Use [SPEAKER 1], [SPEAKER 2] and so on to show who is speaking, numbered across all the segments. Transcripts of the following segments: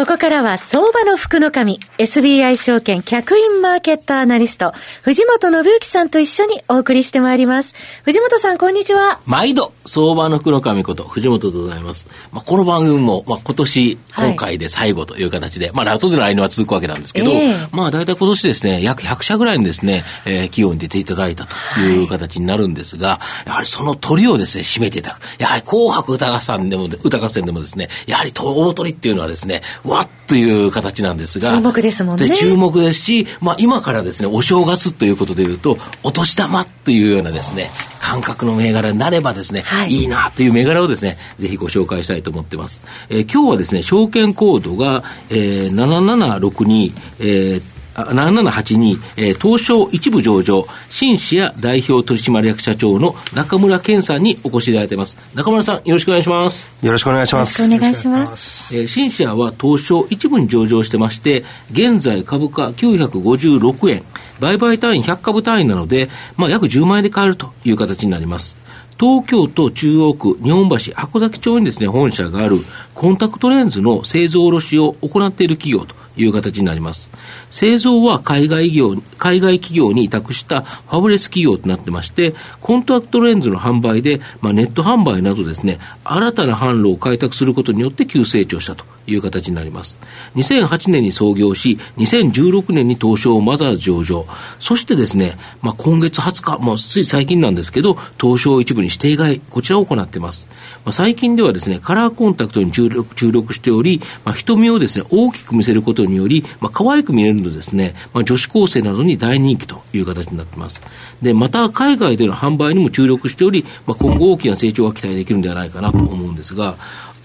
[SPEAKER 1] ここからは相場の福の神、SBI 証券客員マーケットアナリスト、藤本信之さんと一緒にお送りしてまいります。藤本さん、こんにちは。
[SPEAKER 2] 毎度、相場の福の神こと、藤本でございます。まあ、この番組も、まあ、今年、今回で最後という形で、はい、まあ、後で来年は続くわけなんですけど、えー、まあ、大体今年ですね、約100社ぐらいにですね、えー、企業に出ていただいたという形になるんですが、はい、やはりその鳥をですね、締めていただく。やはり紅白歌合戦でも、歌合戦でもですね、やはり大鳥っていうのはですね、わっという形なんですが。
[SPEAKER 1] 注目ですもんね。
[SPEAKER 2] で、注目ですし、まあ今からですね、お正月ということでいうと、お年玉っていうようなですね、感覚の銘柄になればですね、はい、いいなという銘柄をですね、ぜひご紹介したいと思ってます。えー、今日はですね、証券コードが、えー、7762、えー7782、えー、東証一部上場、新市や代表取締役社長の中村健さんにお越しいただいています。中村さん、よろしくお願いします。
[SPEAKER 3] よろしくお願いします。
[SPEAKER 1] よろしくお願いします。
[SPEAKER 2] えー、新市は東証一部に上場してまして、現在株価956円、売買単位100株単位なので、まあ、約10万円で買えるという形になります。東京都中央区日本橋箱崎町にですね、本社があるコンタクトレンズの製造卸を行っている企業という形になります。製造は海外業、海外企業に委託したファブレス企業となってまして、コンタクトレンズの販売で、まあ、ネット販売などですね、新たな販路を開拓することによって急成長したという形になります。2008年に創業し、2016年に東証マザーズ上場。そしてですね、まあ、今月20日、もうつい最近なんですけど、東証一部に指定買い、こちらを行っています。まあ、最近ではですね、カラーコンタクトに注力注力しており、まあ、瞳をですね、大きく見せることにより、まあ、可愛く見えるのですね、まあ、女子高生などに大人気という形になっています。で、また海外での販売にも注力しており、まあ、今後大きな成長が期待できるんではないかなと思うんですが、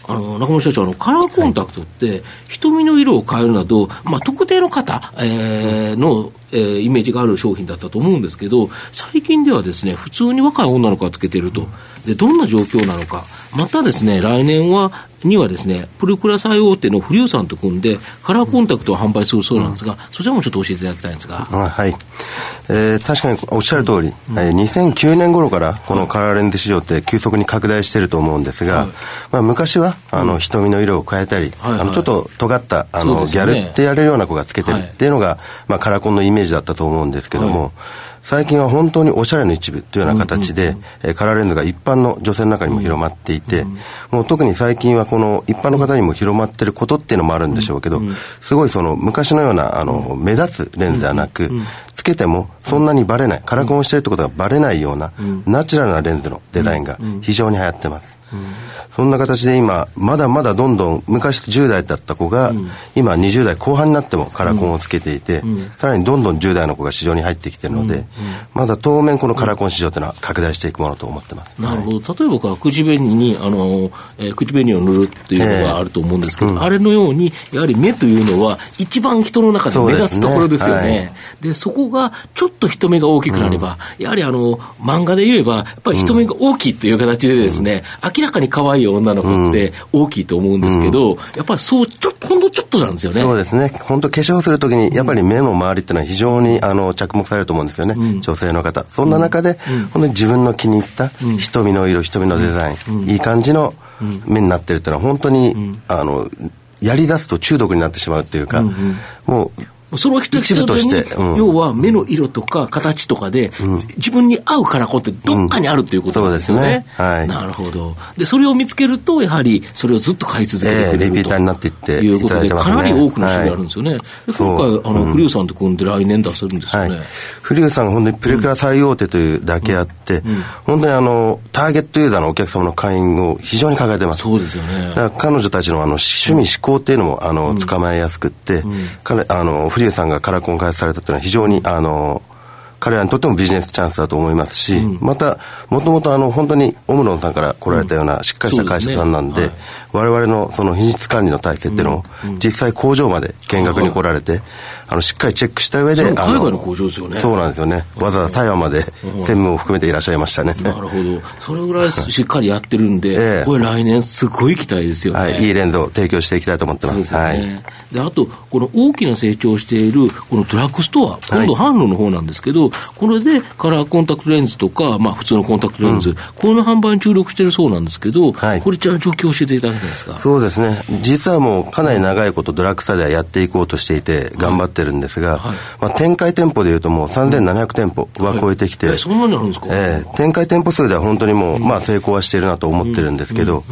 [SPEAKER 2] あの中村社長あの、カラーコンタクトって、瞳の色を変えるなど、まあ、特定の方、えー、の、えー、イメージがある商品だったと思うんですけど、最近ではですね、普通に若い女の子がつけていると。で、どんな状況なのか。またですね、来年は、にはですね、プルクラ最大手のフリューさんと組んで、カラーコンタクトを販売するそうなんですが、うん、そちらもちょっと教えていただきたいんですが。
[SPEAKER 3] はい。えー、確かにおっしゃる通り、うん、えー、2009年頃からこのカラーレンズ市場って急速に拡大していると思うんですが、はい、まあ、昔はあの瞳の色を変えたり、はいはい、あのちょっと尖ったあの、ね、ギャルってやれるような子がつけてるっていうのが、まあ、カラコンのイメージだったと思うんですけども、最近は本当におしゃれの一部というような形で、えカラーレンズが一般の女性の中にも広まっていて、もう特に最近はこの一般の方にも広まってることっていうのもあるんでしょうけど、すごいその昔のようなあの目立つレンズではなく、つけてもそんなにバレない、カラコンをしてるってことがバレないような、ナチュラルなレンズのデザインが非常に流行ってます。そんな形で今、まだまだどんどん、昔10代だった子が、今20代後半になってもカラコンをつけていて、さらにどんどん10代の子が市場に入ってきているので、まだ当面このカラコン市場というのは拡大していくものと思ってます。
[SPEAKER 2] なるほど。例えば、口紅に、あの、えー、口紅を塗るっていうのがあると思うんですけど、あれのように、やはり目というのは、一番人の中で目立つところですよね。で、そこが、ちょっと人目が大きくなれば、やはりあの、漫画で言えば、やっぱり人目が大きいっていう形でですね、明らかに可愛いい女の子って大きいと思うんですけど、うん、やっぱりそう、ちょほんのちょっとなんですよね。
[SPEAKER 3] そうですね。本当化粧するときに、やっぱり目の周りっていうのは非常にあの着目されると思うんですよね。うん、女性の方。そんな中で、本当に自分の気に入った瞳の色、瞳のデザイン、いい感じの目になってるっていうのは本当に、あの、やり出すと中毒になってしまうっていうか、もう、
[SPEAKER 2] その人一部として、うん、要は目の色とか形とかで、うん、自分に合うからこってどっかにあるということなんですよね。うん、ねはい、なるほど。で、それを見つけると、やはりそれをずっと買い続けてくれる、えー、
[SPEAKER 3] リピーターになっていって
[SPEAKER 2] いうことで、かなり多くの種類あるんですよね。はい、今回、あの、フリューさんと組んで来年出せるんですよね。はい、
[SPEAKER 3] フリューさんが本当にプレクラ最大手というだけあって、本当にあの、ターゲットユーザーのお客様の会員を非常に抱えてます。
[SPEAKER 2] そうですよね。だから
[SPEAKER 3] 彼女たちのあの趣味思考っていうのも、あの、捕まえやすくって、彼、あの、フリューさんがカラコン開発されたというのは非常に、あの、彼らにとってもビジネスチャンスだと思いますし、うん、また、もともとあの、本当にオムロンさんから来られたようなしっかりした会社さんなんで、でねはい、我々のその品質管理の体制っていうのを、実際工場まで見学に来られて、あの、しっかりチェックした上で、海
[SPEAKER 2] 外の工場ですよね。
[SPEAKER 3] そうなんですよね。わざわざ台湾まで専務を含めていらっしゃいましたね。
[SPEAKER 2] なるほど。それぐらいしっかりやってるんで、えー、これ来年すごい期待ですよね。
[SPEAKER 3] はい、いいレンズを提供していきたいと思ってます。
[SPEAKER 2] ね、はい。で、あと、この大きな成長している、このドラッグストア、今度販路の方なんですけど、これでカラーコンタクトレンズとか、まあ普通のコンタクトレンズ、うん、この販売に注力してるそうなんですけど、はい、これじゃあ状況を教えていただけないですか？
[SPEAKER 3] そうですね。実はもうかなり長いことドラッグストアではやっていこうとしていて、頑張ってるんですが、はい、まあ展開店舗でいうともう3700店舗は超えてきて、はい、
[SPEAKER 2] そんなにあるんですか、
[SPEAKER 3] えー、展開店舗数では本当にもう、まあ成功はしているなと思ってるんですけど、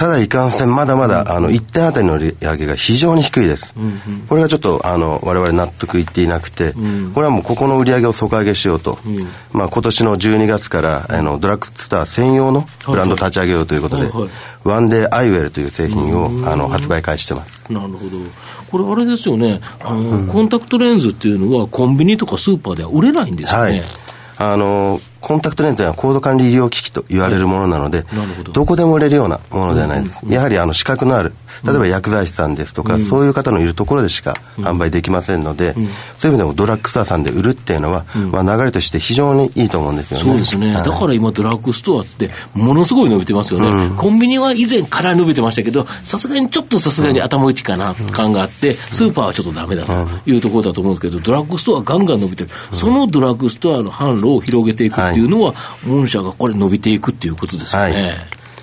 [SPEAKER 3] ただいかんせんまだまだ、あの1点あたりの売り上げが非常に低いです、これがちょっとあの我々納得いっていなくて、これはもうここの売り上げを底上げしようと、まあ今年の12月からあのドラッグストア専用のブランド立ち上げようということで、ワンデーアイウェルという製品をあの発売開始してます。
[SPEAKER 2] なるほど。これあれですよね。あの、コンタクトレンズっていうのはコンビニとかスーパーでは売れないんですよね、はい。
[SPEAKER 3] あの、コンタクトレンズというのは高度管理医療機器と言われるものなので、ど。どこでも売れるようなものではないです。やはりあの資格のある、例えば薬剤師さんですとか、そういう方のいるところでしか販売できませんので、そういう意味でもドラッグストアさんで売るっていうのは、まあ流れとして非常にいいと思うんですよね。
[SPEAKER 2] そうですね。だから今ドラッグストアってものすごい伸びてますよね。コンビニは以前から伸びてましたけど、さすがにちょっとさすがに頭打ちかな感があって、スーパーはちょっとダメだというところだと思うんですけど、ドラッグストアガンガン伸びてる。そのドラッグストアの販路を広げていくっていうのは、御社がこれ伸びていくっていうことですよね。はい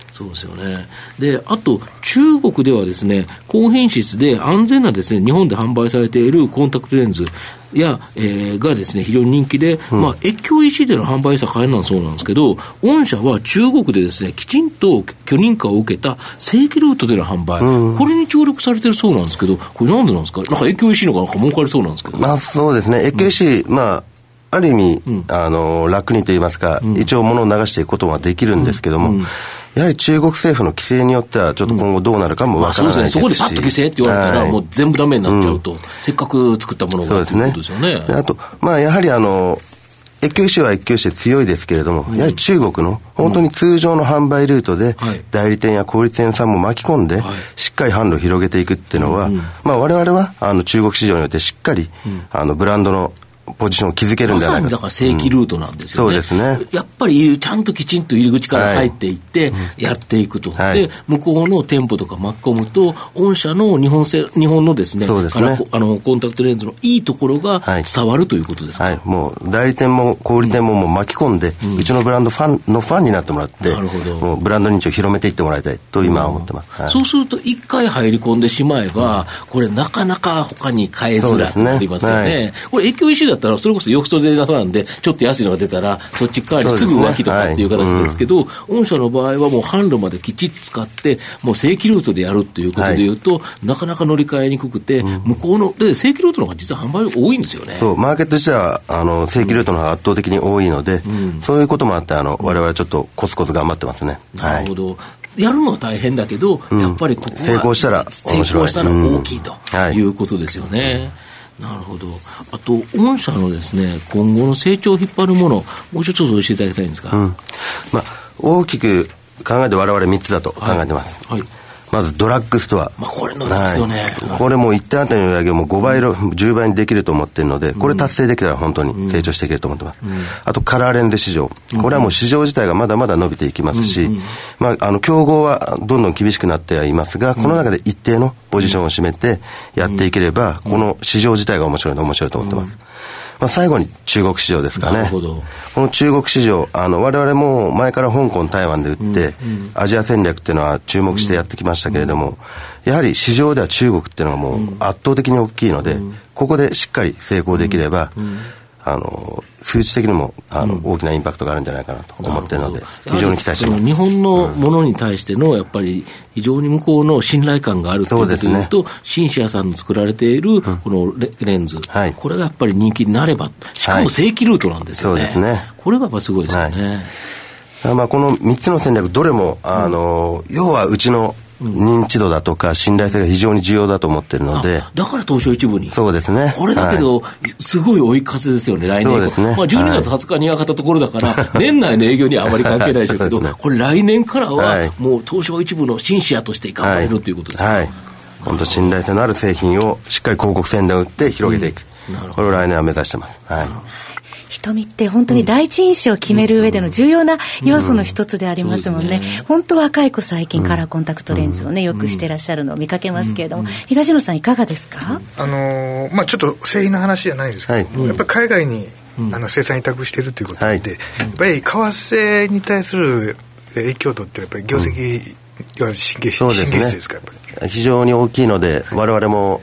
[SPEAKER 2] そうですよね。で、あと、中国ではですね、高品質で安全なですね、日本で販売されているコンタクトレンズや、えー、がですね、非常に人気で、うん、まあ、越境 EC での販売盛んなんそうなんですけど、御社は中国でですね、きちんと許認可を受けた正規ルートでの販売、うん、これに協力されてるそうなんですけど、これなんでなんですか？なんか越境 EC の方が儲かりそうなんですけど。
[SPEAKER 3] まあ、そうですね。越境 EC、うん、まあ、ある意味、うん、あの、楽にと言いますか、うん、一応物を流していくことはできるんですけども、うん、やはり中国政府の規制によっては、ちょっと今後どうなるかもわからないですし、
[SPEAKER 2] まあ、そうですね、そこでパッと規制って言われたら、もう全部ダメになっちゃうと、せっかく作ったものが
[SPEAKER 3] そうですね。
[SPEAKER 2] ですよね。
[SPEAKER 3] あと、まあ、やはりあの、越境市は越境市で強いですけれども、やはり中国の本当に通常の販売ルートで、代理店や小売店さんも巻き込んで、しっかり販路を広げていくっていうのは、まあ我々はあの中国市場によってしっかり、あのブランドのポジションを築けるんじゃないか
[SPEAKER 2] まだから正規ルートなんですよね、
[SPEAKER 3] うん、そうですね。
[SPEAKER 2] やっぱりちゃんときちんと入り口から入っていって、やっていくと、はい、で、向こうの店舗とか巻き込むと、御社の日本製日本のですね、あのコンタクトレンズのいいところが伝わるということですか、
[SPEAKER 3] はい、はい、もう代理店も小売店ももう巻き込んで、うん、ちのブランドファンのファンになってもらって、なるほど。もうブランド認知を広めていってもらいたいと今は思ってます。
[SPEAKER 2] はい、そうすると、一回入り込んでしまえば、これ、なかなか他に変えづらくなりますよね。ねこれ、影響ったら、それこそ浴槽で出なんで、ちょっと安いのが出たら、そっち代わりすぐ浮気とかっていう形ですけど、御社の場合はもう販路まできちっと使って、もう正規ルートでやるっていうことでい。うと、なかなか乗り換えにくくて、向こうの、で、正規ルートの方が実は販売多いんですよね。
[SPEAKER 3] そう、マーケット自体は、あの、正規ルートの方が圧倒的に多いので、そういうこともあって、あの、われわれちょっとコツコツ頑張ってますね。
[SPEAKER 2] なるほど。やるのは大変だけど、やっぱりここは
[SPEAKER 3] 成功したら
[SPEAKER 2] 成功したら大きいということですよね。なるほど。あと、御社のですね、今後の成長を引っ張るもの、もうちょっと教えていただきたいんですか。うん、
[SPEAKER 3] まあ、大きく考えて我々3つだと考えてます。はい、はいまずドラッグストア。
[SPEAKER 2] まあ、これのですよね。
[SPEAKER 3] はい、これも1点あたりの売り上げも5倍、10倍にできると思ってるので、これ達成できたら本当に成長していけると思ってます。うん、あと、カラーレンズ市場。これはもう市場自体がまだまだ伸びていきますし、まあ、あの、競合はどんどん厳しくなってはいますが、この中で一定のポジションを占めてやっていければ、この市場自体が面白いの面白いと思ってます。まあ、最後に中国市場ですかね。この中国市場、あの、我々も前から香港、台湾で売って、うんうん、アジア戦略っていうのは注目してやってきましたけれども、やはり市場では中国っていうのがもう圧倒的に大きいので、ここでしっかり成功できれば、あの、数値的にもあの、うん、大きなインパクトがあるんじゃないかなと思ってるので、非常に期待してます。
[SPEAKER 2] 日本のものに対しての、やっぱり非常に向こうの信頼感があるということと、ね、シンシアさんの作られているこのレンズ、うんはい、これがやっぱり人気になれば、しかも正規ルートなんですよね。はい、そうですね。これがやっぱすごいですよね。
[SPEAKER 3] はい、まあこの3つの戦略、どれも、あの、要はうちの認知度だとか信頼性が非常に重要だと思ってるので。
[SPEAKER 2] だから東証一部に。
[SPEAKER 3] そうですね。
[SPEAKER 2] これだけど、はい、すごい追い風ですよね、来年。そうですね。まあ12月20日に上がったところだから、はい、年内の営業にはあまり関係ないでしょうけど、ね、これ来年からは、もう東証一部のシンシアとして頑張れるということですか、はい、
[SPEAKER 3] 本当信頼性のある製品をしっかり広告宣伝を打って広げていく。うん、これを来年は目指してます。はい。
[SPEAKER 1] 瞳って本当に第一印象を決める上での重要な要素の一つでありますもんね。本当若い子最近カラーコンタクトレンズをね、よくしてらっしゃるのを見かけますけれども、東野さんいかがですか？
[SPEAKER 4] あのまあちょっと製品の話じゃないですけど、やっぱり海外にあの生産委託しているということで、やっぱり為替に対する影響度ってやっぱり業績、いわゆる神経神経質ですか、やっ
[SPEAKER 3] ぱり。非常に大きいので、我々も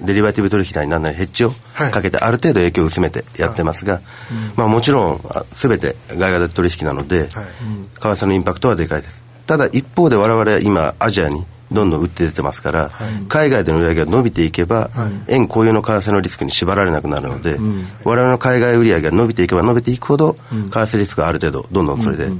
[SPEAKER 3] デリバティブ取引なりなんなりヘッジをかけてある程度影響を薄めてやってますが、まあ、もちろんすべて外貨建取引なので、為替のインパクトはでかいです。ただ一方で我々は今アジアにどんどん打って出てますから、海外での売り上げが伸びていけば、円固有の為替のリスクに縛られなくなるので、我々の海外売り上げが伸びていけば伸びていくほど、為替リスクがある程度どんどんそれで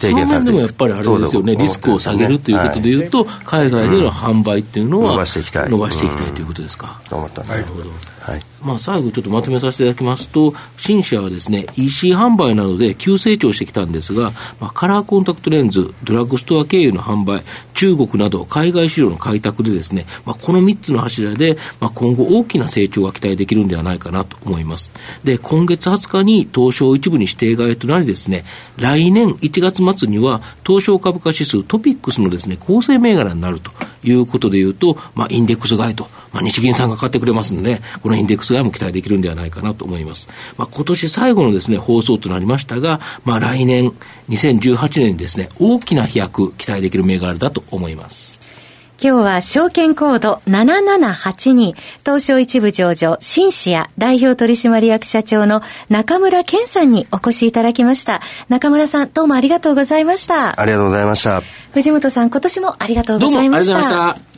[SPEAKER 2] 低減されてその面でもやっぱりあれですよね、リスクを下げるということでいうと、海外での販売っていうのは、伸ばしていきたい。伸ばしていきたいということですか。
[SPEAKER 3] と思ったなるほど。
[SPEAKER 2] はい。まあ、最後ちょっとまとめさせていただきますと、新社はですね、EC 販売などで急成長してきたんですが、まあ、カラーコンタクトレンズ、ドラッグストア経由の販売、中国など海外市場の開拓でですね、まあ、この3つの柱で、まあ、今後大きな成長が期待できるんではないかなと思います。で、今月20日に東証一部に指定外となりですね、来年1月月末には東証株価指数トピックスのですね、構成銘柄になるということでいうと、まあ、インデックス買いとまあ、日銀さんが買ってくれますんで、ね、このインデックス買いも期待できるんではないかなと思います。まあ、今年最後のですね、放送となりましたが、まあ、来年、2018年にですね、大きな飛躍期待できる銘柄だと思います。
[SPEAKER 1] 今日は証券コード7782東証一部上場新シア代表取締役社長の中村健さんにお越しいただきました。中村さんどうもありがとうございました。
[SPEAKER 3] ありがとうございました。
[SPEAKER 1] 藤本さん今年もありがとうございました。どうもありがとうございました。